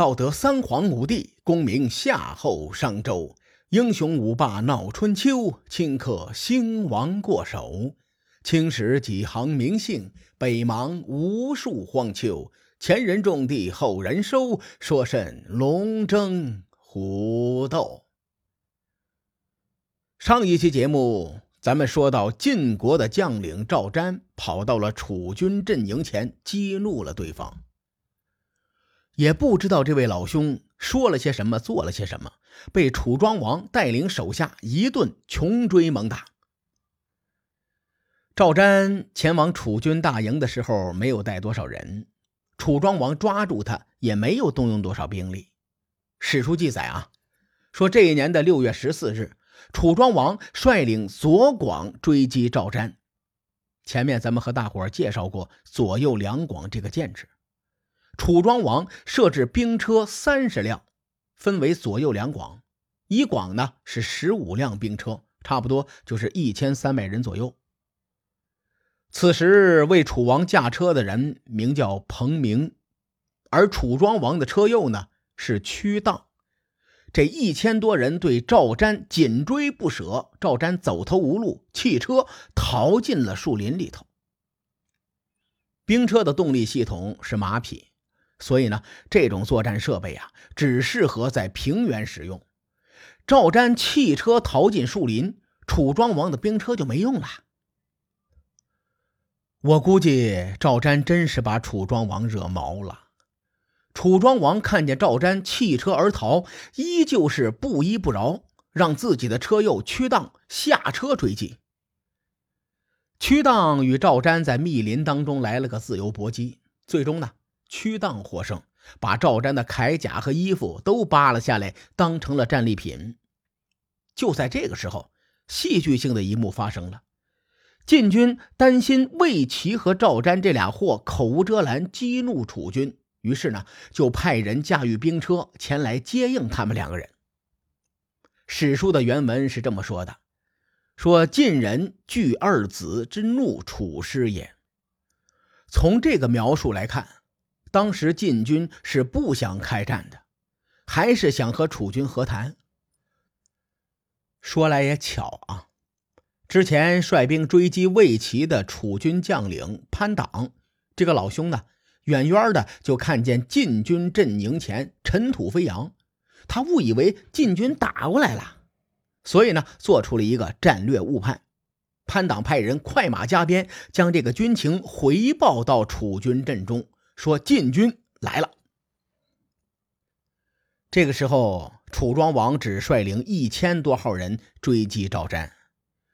道德三皇五帝，功名夏后商周。英雄五霸闹春秋，顷刻兴亡过手。青史几行名姓，北邙无数荒丘。前人种地，后人收，说甚龙争虎斗？上一期节目，咱们说到晋国的将领赵瞻跑到了楚军阵营前，激怒了对方。也不知道这位老兄说了些什么，做了些什么，被楚庄王带领手下一顿穷追猛打。赵瞻前往楚军大营的时候，没有带多少人，楚庄王抓住他，也没有动用多少兵力。史书记载啊，说这一年的六月十四日，楚庄王率领左广追击赵瞻。前面咱们和大伙介绍过左右两广这个建制。楚庄王设置兵车三十辆，分为左右两广，一广呢是十五辆兵车，差不多就是一千三百人左右。此时为楚王驾车的人名叫彭明，而楚庄王的车右呢是屈荡。这一千多人对赵瞻紧追不舍，赵瞻走投无路，弃车逃进了树林里头。兵车的动力系统是马匹。所以呢，这种作战设备啊，只适合在平原使用。赵瞻弃车逃进树林，楚庄王的兵车就没用了。我估计赵瞻真是把楚庄王惹毛了。楚庄王看见赵瞻弃车而逃，依旧是不依不饶，让自己的车右屈荡下车追击。屈荡与赵瞻在密林当中来了个自由搏击，最终呢。屈荡获胜，把赵瞻的铠甲和衣服都扒了下来，当成了战利品。就在这个时候，戏剧性的一幕发生了。晋军担心魏齐和赵瞻这俩货口无遮拦，激怒楚军，于是呢，就派人驾驭兵车前来接应他们两个人。史书的原文是这么说的：“说晋人惧二子之怒，楚师也。”从这个描述来看。当时晋军是不想开战的，还是想和楚军和谈。说来也巧啊，之前率兵追击魏齐的楚军将领潘党，这个老兄呢，远远的就看见晋军阵营前尘土飞扬，他误以为晋军打过来了，所以呢，做出了一个战略误判。潘党派人快马加鞭，将这个军情回报到楚军阵中。说晋军来了。这个时候，楚庄王只率领一千多号人追击赵瞻。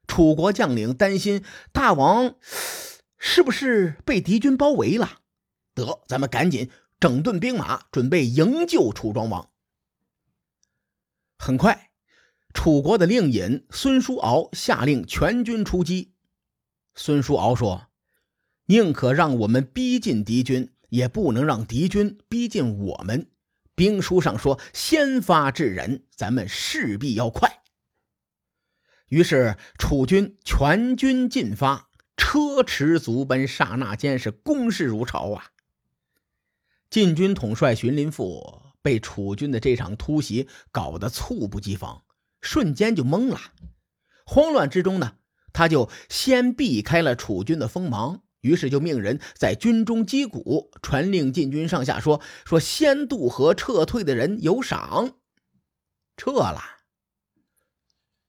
楚国将领担心大王是不是被敌军包围了？得，咱们赶紧整顿兵马，准备营救楚庄王。很快，楚国的令尹孙叔敖下令全军出击。孙叔敖说：“宁可让我们逼近敌军。”也不能让敌军逼近我们。兵书上说：“先发制人，咱们势必要快。”于是楚军全军进发，车驰足奔，刹那间是攻势如潮啊！晋军统帅荀林父被楚军的这场突袭搞得猝不及防，瞬间就懵了。慌乱之中呢，他就先避开了楚军的锋芒。于是就命人在军中击鼓，传令禁军上下说：“说先渡河撤退的人有赏。”撤了。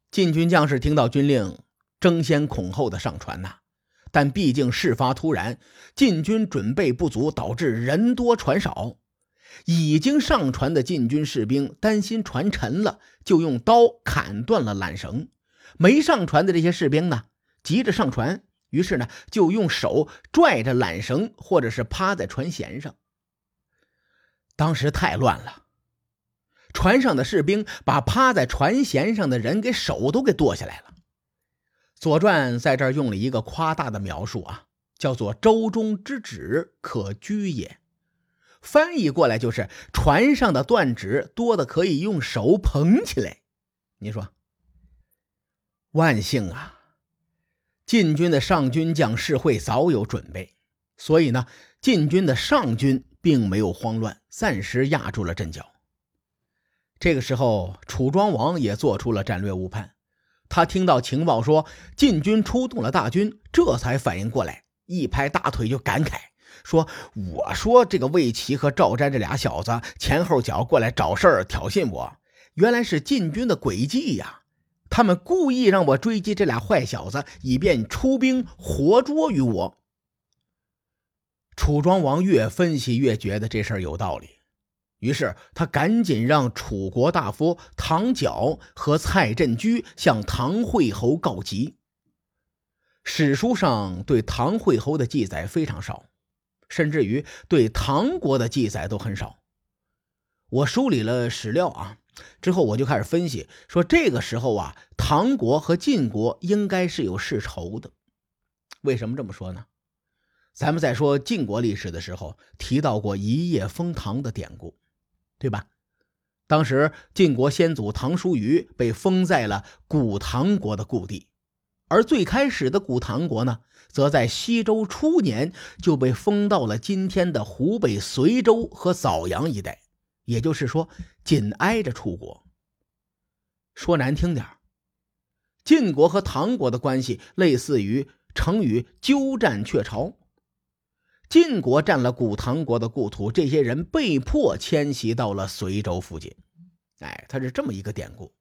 禁军将士听到军令，争先恐后的上船呐。但毕竟事发突然，禁军准备不足，导致人多船少。已经上船的禁军士兵担心船沉了，就用刀砍断了缆绳。没上船的这些士兵呢，急着上船。于是呢，就用手拽着缆绳，或者是趴在船舷上。当时太乱了，船上的士兵把趴在船舷上的人给手都给剁下来了。《左传》在这儿用了一个夸大的描述啊，叫做“舟中之纸可居也”，翻译过来就是船上的断指多的可以用手捧起来。你说，万幸啊！晋军的上军将士会早有准备，所以呢，晋军的上军并没有慌乱，暂时压住了阵脚。这个时候，楚庄王也做出了战略误判。他听到情报说晋军出动了大军，这才反应过来，一拍大腿就感慨说：“我说这个魏齐和赵瞻这俩小子前后脚过来找事儿挑衅我，原来是晋军的诡计呀！他们故意让我追击这俩坏小子，以便出兵活捉于我。”楚庄王越分析越觉得这事儿有道理。于是他赶紧让楚国大夫唐角和蔡振居向唐惠侯告急。史书上对唐惠侯的记载非常少，甚至于对唐国的记载都很少。我梳理了史料啊，之后我就开始分析，说这个时候啊，唐国和晋国应该是有世仇的。为什么这么说呢？咱们在说晋国历史的时候提到过一夜封唐的典故。对吧？当时晋国先祖唐叔虞被封在了古唐国的故地，而最开始的古唐国呢，则在西周初年就被封到了今天的湖北随州和枣阳一带，也就是说，紧挨着楚国。说难听点晋国和唐国的关系类似于成语“鸠占鹊巢”。晋国占了古唐国的故土，这些人被迫迁徙到了随州附近。哎，他是这么一个典故。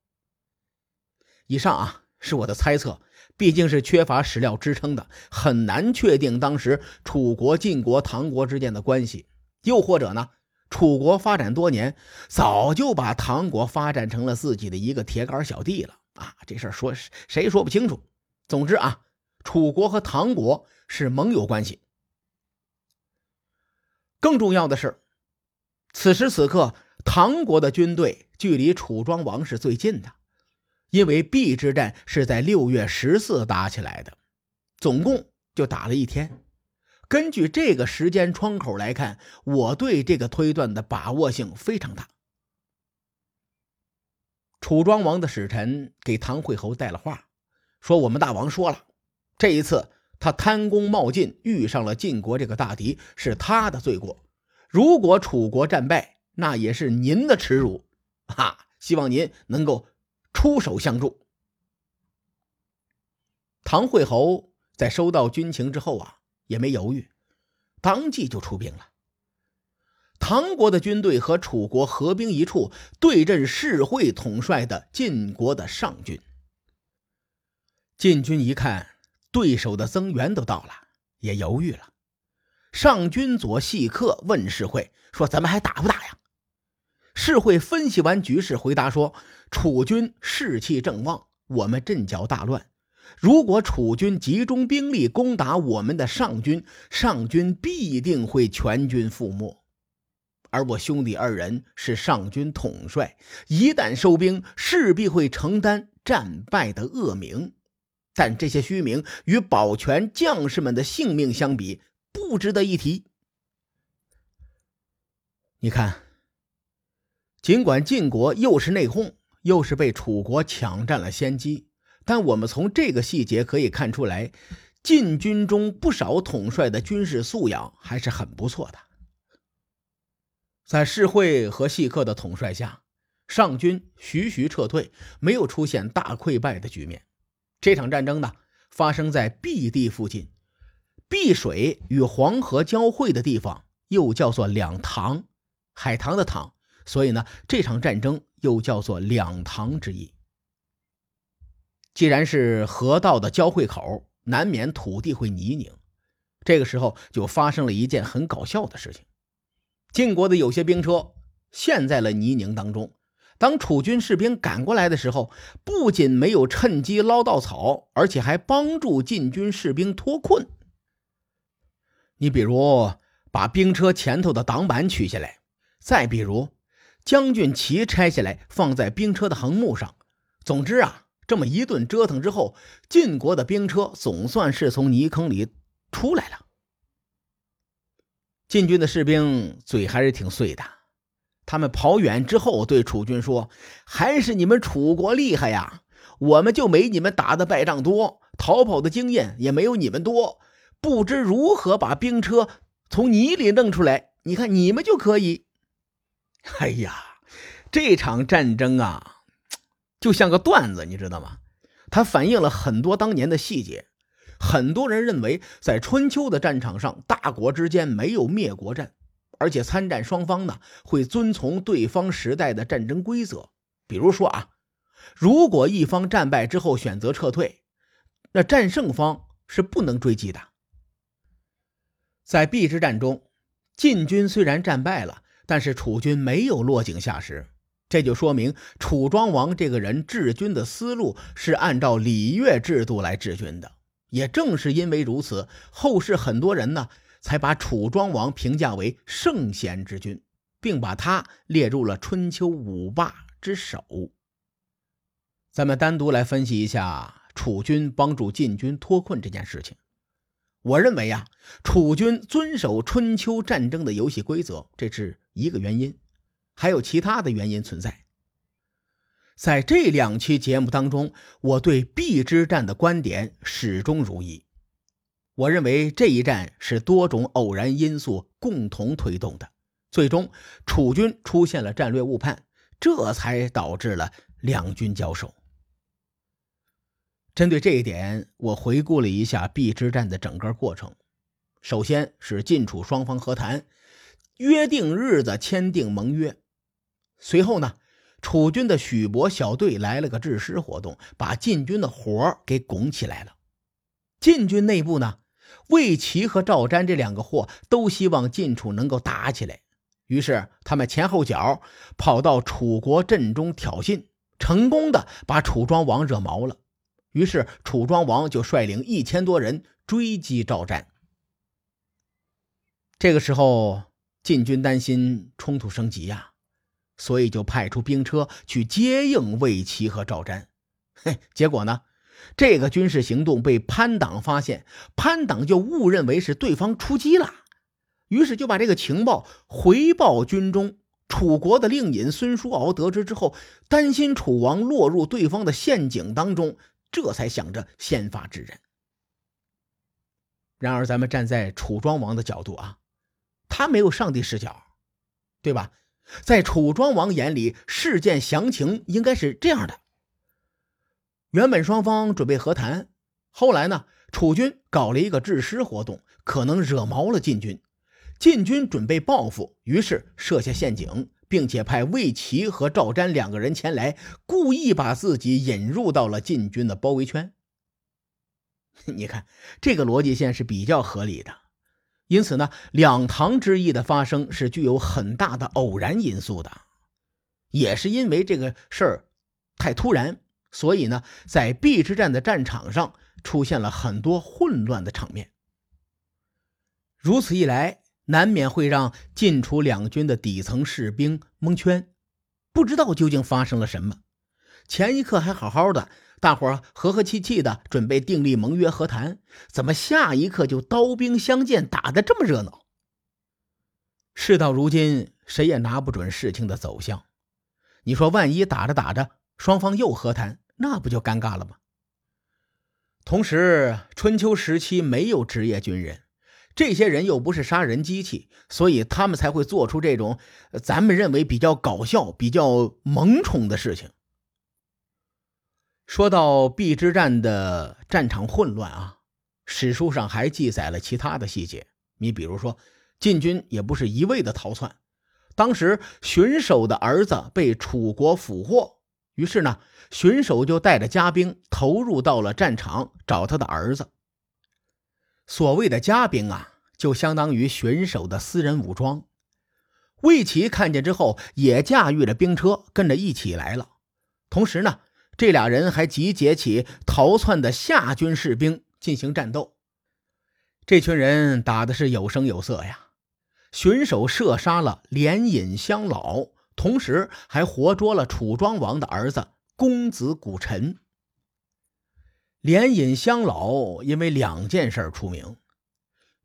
以上啊是我的猜测，毕竟是缺乏史料支撑的，很难确定当时楚国、晋国、唐国之间的关系。又或者呢，楚国发展多年，早就把唐国发展成了自己的一个铁杆小弟了啊！这事儿说谁说不清楚。总之啊，楚国和唐国是盟友关系。更重要的是，此时此刻，唐国的军队距离楚庄王是最近的，因为邲之战是在六月十四打起来的，总共就打了一天。根据这个时间窗口来看，我对这个推断的把握性非常大。楚庄王的使臣给唐惠侯带了话，说我们大王说了，这一次。他贪功冒进，遇上了晋国这个大敌，是他的罪过。如果楚国战败，那也是您的耻辱。哈，希望您能够出手相助。唐惠侯在收到军情之后啊，也没犹豫，当即就出兵了。唐国的军队和楚国合兵一处，对阵士会统帅的晋国的上军。晋军一看。对手的增援都到了，也犹豫了。上军佐细客问世会说：“咱们还打不打呀？”世会分析完局势，回答说：“楚军士气正旺，我们阵脚大乱。如果楚军集中兵力攻打我们的上军，上军必定会全军覆没。而我兄弟二人是上军统帅，一旦收兵，势必会承担战败的恶名。”但这些虚名与保全将士们的性命相比，不值得一提。你看，尽管晋国又是内讧，又是被楚国抢占了先机，但我们从这个细节可以看出来，禁军中不少统帅的军事素养还是很不错的。在世会和细客的统帅下，上军徐徐撤退，没有出现大溃败的局面。这场战争呢，发生在毕地附近，敝水与黄河交汇的地方，又叫做两塘，海棠的塘，所以呢，这场战争又叫做两塘之役。既然是河道的交汇口，难免土地会泥泞。这个时候就发生了一件很搞笑的事情：晋国的有些兵车陷在了泥泞当中。当楚军士兵赶过来的时候，不仅没有趁机捞稻草，而且还帮助晋军士兵脱困。你比如把兵车前头的挡板取下来，再比如将军旗拆下来放在兵车的横木上。总之啊，这么一顿折腾之后，晋国的兵车总算是从泥坑里出来了。晋军的士兵嘴还是挺碎的。他们跑远之后，对楚军说：“还是你们楚国厉害呀！我们就没你们打的败仗多，逃跑的经验也没有你们多，不知如何把兵车从泥里弄出来，你看你们就可以。哎呀，这场战争啊，就像个段子，你知道吗？它反映了很多当年的细节。很多人认为，在春秋的战场上，大国之间没有灭国战，而且参战双方呢会遵从对方时代的战争规则。比如说啊，如果一方战败之后选择撤退，那战胜方是不能追击的。在邲之战中，晋军虽然战败了，但是楚军没有落井下石。这就说明楚庄王这个人治军的思路是按照礼乐制度来治军的。也正是因为如此，后世很多人呢才把楚庄王评价为圣贤之君，并把他列入了春秋五霸之首。咱们单独来分析一下楚军帮助晋军脱困这件事情。我认为呀，楚军遵守春秋战争的游戏规则，这是一个原因。还有其他的原因存在。在这两期节目当中，我对 B 之战的观点始终如一。我认为这一战是多种偶然因素共同推动的，最终楚军出现了战略误判，这才导致了两军交手。针对这一点，我回顾了一下 B 之战的整个过程。首先是晋楚双方和谈，约定日子签订盟约。随后呢，楚军的许伯小队来了个制师活动，把晋军的火给拱起来了。晋军内部呢，魏齐和赵瞻这两个货都希望晋楚能够打起来，于是他们前后脚跑到楚国阵中挑衅，成功的把楚庄王惹毛了。于是楚庄王就率领一千多人追击赵瞻。这个时候，晋军担心冲突升级呀。所以就派出兵车去接应魏齐和赵瞻，嘿，结果呢，这个军事行动被潘党发现，潘党就误认为是对方出击了，于是就把这个情报回报军中。楚国的令尹孙叔敖得知之后，担心楚王落入对方的陷阱当中，这才想着先发制人。然而，咱们站在楚庄王的角度啊，他没有上帝视角，对吧？在楚庄王眼里，事件详情应该是这样的：原本双方准备和谈，后来呢，楚军搞了一个制师活动，可能惹毛了晋军，晋军准备报复，于是设下陷阱，并且派魏齐和赵瞻两个人前来，故意把自己引入到了晋军的包围圈。你看，这个逻辑线是比较合理的。因此呢，两唐之役的发生是具有很大的偶然因素的，也是因为这个事儿太突然，所以呢，在邲之战的战场上出现了很多混乱的场面。如此一来，难免会让晋楚两军的底层士兵蒙圈，不知道究竟发生了什么。前一刻还好好的。大伙和和气气的准备订立盟约和谈，怎么下一刻就刀兵相见，打得这么热闹？事到如今，谁也拿不准事情的走向。你说，万一打着打着，双方又和谈，那不就尴尬了吗？同时，春秋时期没有职业军人，这些人又不是杀人机器，所以他们才会做出这种咱们认为比较搞笑、比较萌宠的事情。说到邲之战的战场混乱啊，史书上还记载了其他的细节。你比如说，晋军也不是一味的逃窜，当时荀守的儿子被楚国俘获，于是呢，荀守就带着家兵投入到了战场找他的儿子。所谓的家兵啊，就相当于荀守的私人武装。魏齐看见之后，也驾驭着兵车跟着一起来了，同时呢。这俩人还集结起逃窜的夏军士兵进行战斗，这群人打的是有声有色呀。巡守射杀了连尹乡老，同时还活捉了楚庄王的儿子公子古臣。连尹乡老因为两件事出名，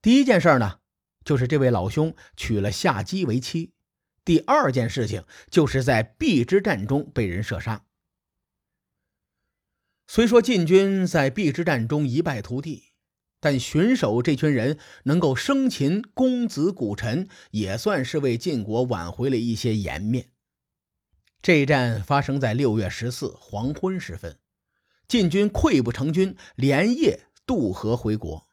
第一件事呢，就是这位老兄娶了夏姬为妻；第二件事情就是在邲之战中被人射杀。虽说晋军在邲之战中一败涂地，但荀守这群人能够生擒公子古臣，也算是为晋国挽回了一些颜面。这一战发生在六月十四黄昏时分，晋军溃不成军，连夜渡河回国。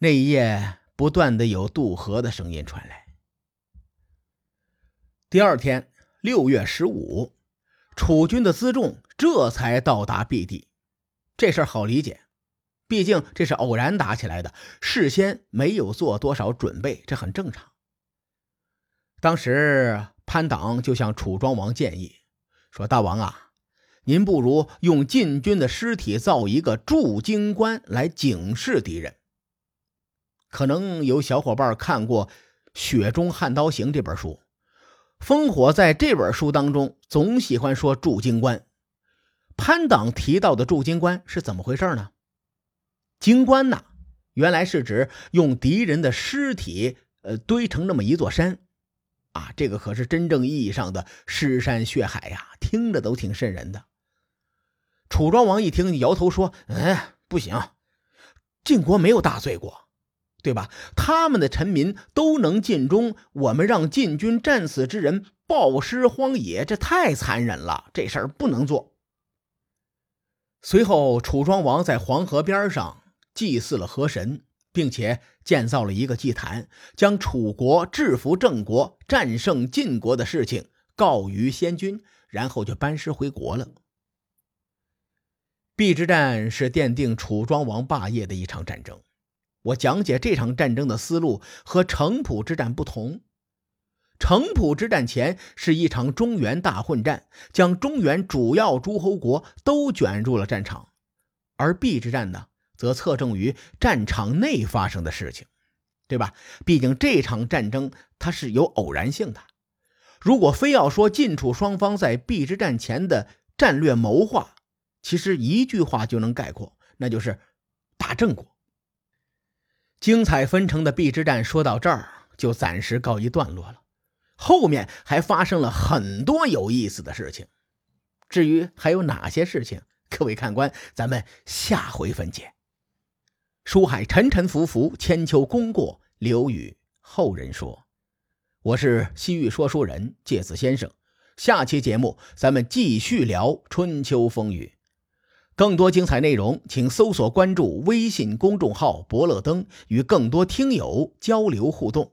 那一夜，不断的有渡河的声音传来。第二天，六月十五，楚军的辎重这才到达 B 地。这事儿好理解。毕竟这是偶然打起来的，事先没有做多少准备，这很正常。当时潘党就向楚庄王建议说：“大王啊，您不如用晋军的尸体造一个驻京关来警示敌人。”可能有小伙伴看过《雪中悍刀行》这本书，烽火在这本书当中总喜欢说驻京关。潘党提到的驻京关是怎么回事呢？京关呐，原来是指用敌人的尸体，呃，堆成那么一座山，啊，这个可是真正意义上的尸山血海呀，听着都挺瘆人的。楚庄王一听，摇头说：“哎，不行，晋国没有大罪过，对吧？他们的臣民都能尽忠，我们让晋军战死之人暴尸荒野，这太残忍了，这事儿不能做。”随后，楚庄王在黄河边上。祭祀了河神，并且建造了一个祭坛，将楚国制服郑国、战胜晋国的事情告于先君，然后就班师回国了。邲之战是奠定楚庄王霸业的一场战争。我讲解这场战争的思路和城濮之战不同。城濮之战前是一场中原大混战，将中原主要诸侯国都卷入了战场，而邲之战呢？则侧重于战场内发生的事情，对吧？毕竟这场战争它是有偶然性的。如果非要说晋楚双方在邲之战前的战略谋划，其实一句话就能概括，那就是打郑国。精彩纷呈的邲之战说到这儿就暂时告一段落了，后面还发生了很多有意思的事情。至于还有哪些事情，各位看官，咱们下回分解。书海沉沉浮浮，千秋功过留与后人说。我是西域说书人介子先生，下期节目咱们继续聊春秋风雨。更多精彩内容，请搜索关注微信公众号“伯乐灯”，与更多听友交流互动。